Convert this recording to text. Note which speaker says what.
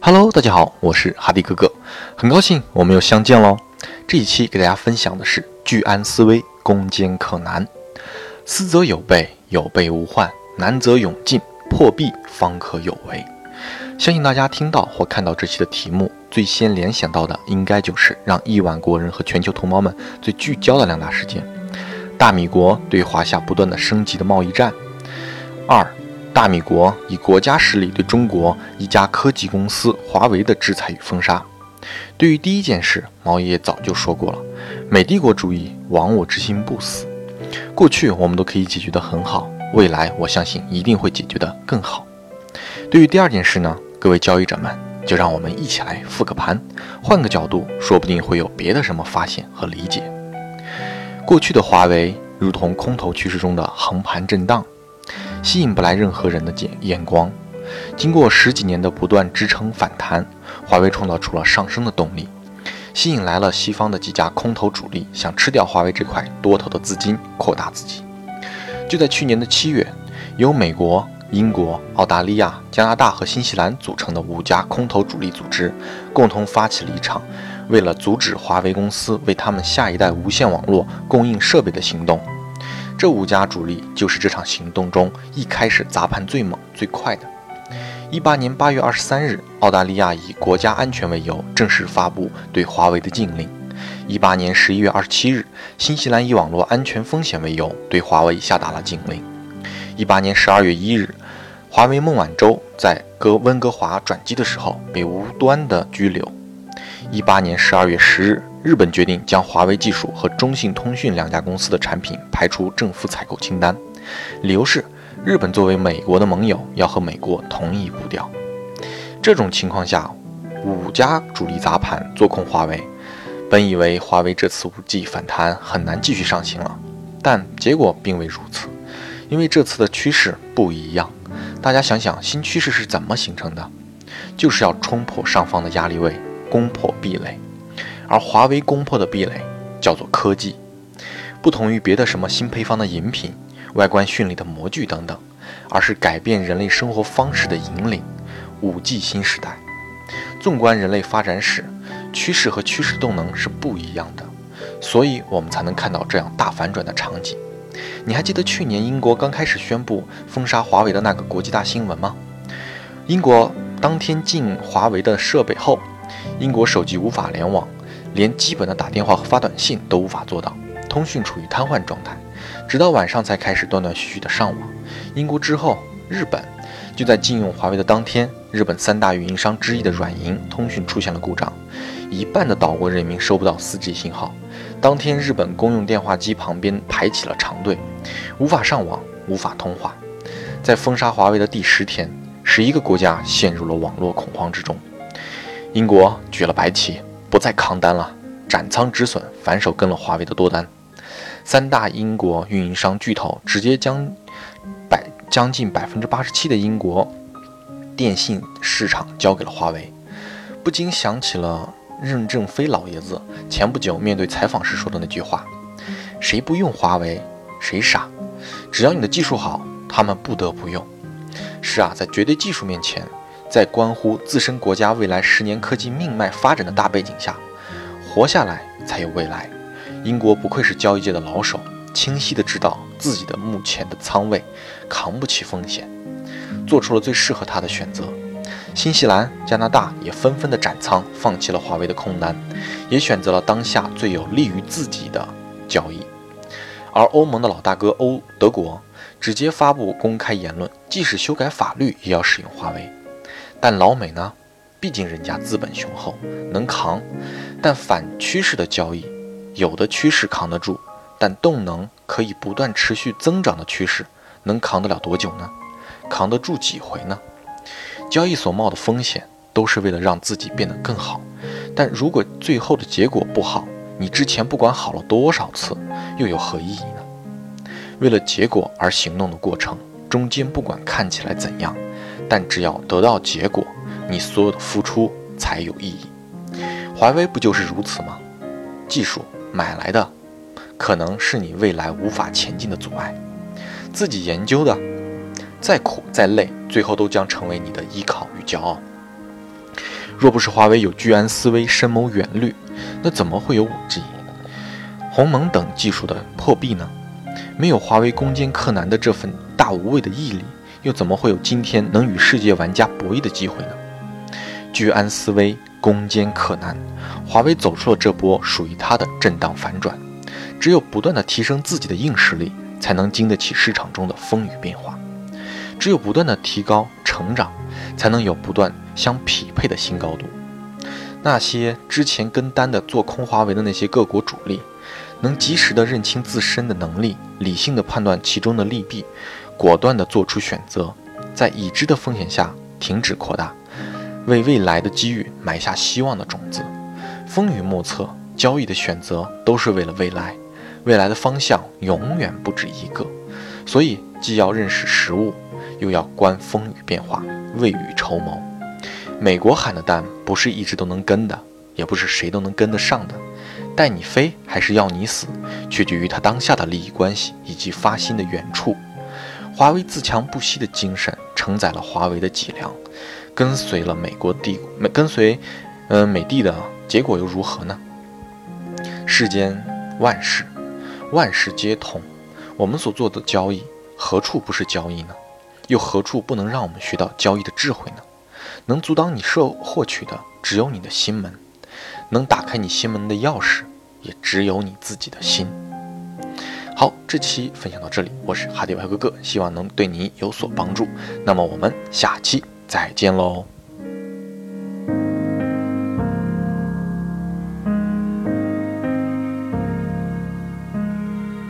Speaker 1: Hello，大家好，我是哈迪哥哥，很高兴我们又相见喽。这一期给大家分享的是居安思危，攻坚克难。思则有备，有备无患；难则勇进，破壁方可有为。相信大家听到或看到这期的题目，最先联想到的应该就是让亿万国人和全球同胞们最聚焦的两大事件：大米国对华夏不断的升级的贸易战；二。大米国以国家实力对中国一家科技公司华为的制裁与封杀。对于第一件事，毛爷爷早就说过了：美帝国主义亡我之心不死。过去我们都可以解决得很好，未来我相信一定会解决得更好。对于第二件事呢，各位交易者们，就让我们一起来复个盘，换个角度，说不定会有别的什么发现和理解。过去的华为如同空头趋势中的横盘震荡。吸引不来任何人的眼眼光。经过十几年的不断支撑反弹，华为创造出了上升的动力，吸引来了西方的几家空头主力，想吃掉华为这块多头的资金，扩大自己。就在去年的七月，由美国、英国、澳大利亚、加拿大和新西兰组成的五家空头主力组织，共同发起了一场为了阻止华为公司为他们下一代无线网络供应设备的行动。这五家主力就是这场行动中一开始砸盘最猛最快的。一八年八月二十三日，澳大利亚以国家安全为由正式发布对华为的禁令。一八年十一月二十七日，新西兰以网络安全风险为由对华为下达了禁令。一八年十二月一日，华为孟晚舟在哥温哥华转机的时候被无端的拘留。一八年十二月十日。日本决定将华为技术和中信通讯两家公司的产品排除政府采购清单，理由是日本作为美国的盟友，要和美国同一步调。这种情况下，五家主力砸盘做空华为，本以为华为这次五 G 反弹很难继续上行了，但结果并未如此，因为这次的趋势不一样。大家想想，新趋势是怎么形成的？就是要冲破上方的压力位，攻破壁垒。而华为攻破的壁垒叫做科技，不同于别的什么新配方的饮品、外观绚丽的模具等等，而是改变人类生活方式的引领。五 G 新时代，纵观人类发展史，趋势和趋势动能是不一样的，所以我们才能看到这样大反转的场景。你还记得去年英国刚开始宣布封杀华为的那个国际大新闻吗？英国当天禁华为的设备后，英国手机无法联网。连基本的打电话和发短信都无法做到，通讯处于瘫痪状态，直到晚上才开始断断续续的上网。英国之后，日本就在禁用华为的当天，日本三大运营商之一的软银通讯出现了故障，一半的岛国人民收不到 4G 信号。当天，日本公用电话机旁边排起了长队，无法上网，无法通话。在封杀华为的第十天，十一个国家陷入了网络恐慌之中。英国举了白旗。不再扛单了，斩仓止损，反手跟了华为的多单。三大英国运营商巨头直接将百将近百分之八十七的英国电信市场交给了华为，不禁想起了任正非老爷子前不久面对采访时说的那句话：“谁不用华为，谁傻。只要你的技术好，他们不得不用。”是啊，在绝对技术面前。在关乎自身国家未来十年科技命脉发展的大背景下，活下来才有未来。英国不愧是交易界的老手，清晰的知道自己的目前的仓位扛不起风险，做出了最适合他的选择。新西兰、加拿大也纷纷的斩仓，放弃了华为的空单，也选择了当下最有利于自己的交易。而欧盟的老大哥欧德国直接发布公开言论，即使修改法律，也要使用华为。但老美呢，毕竟人家资本雄厚，能扛。但反趋势的交易，有的趋势扛得住，但动能可以不断持续增长的趋势，能扛得了多久呢？扛得住几回呢？交易所冒的风险，都是为了让自己变得更好。但如果最后的结果不好，你之前不管好了多少次，又有何意义呢？为了结果而行动的过程，中间不管看起来怎样。但只要得到结果，你所有的付出才有意义。华为不就是如此吗？技术买来的，可能是你未来无法前进的阻碍；自己研究的，再苦再累，最后都将成为你的依靠与骄傲。若不是华为有居安思危、深谋远虑，那怎么会有 5G、鸿蒙等技术的破壁呢？没有华为攻坚克难的这份大无畏的毅力，又怎么会有今天能与世界玩家博弈的机会呢？居安思危、攻坚克难，华为走出了这波属于它的震荡反转。只有不断的提升自己的硬实力，才能经得起市场中的风雨变化；只有不断的提高、成长，才能有不断。相匹配的新高度。那些之前跟单的做空华为的那些各国主力，能及时的认清自身的能力，理性的判断其中的利弊，果断的做出选择，在已知的风险下停止扩大，为未来的机遇埋下希望的种子。风雨莫测，交易的选择都是为了未来，未来的方向永远不止一个。所以，既要认识实物，又要观风雨变化，未雨绸缪。美国喊的单不是一直都能跟的，也不是谁都能跟得上的。带你飞还是要你死，取决于他当下的利益关系以及发心的远处。华为自强不息的精神承载了华为的脊梁，跟随了美国帝美跟随，嗯美帝的结果又如何呢？世间万事，万事皆通。我们所做的交易，何处不是交易呢？又何处不能让我们学到交易的智慧呢？能阻挡你受获取的，只有你的心门；能打开你心门的钥匙，也只有你自己的心。好，这期分享到这里，我是哈迪外哥哥，希望能对你有所帮助。那么我们下期再见喽。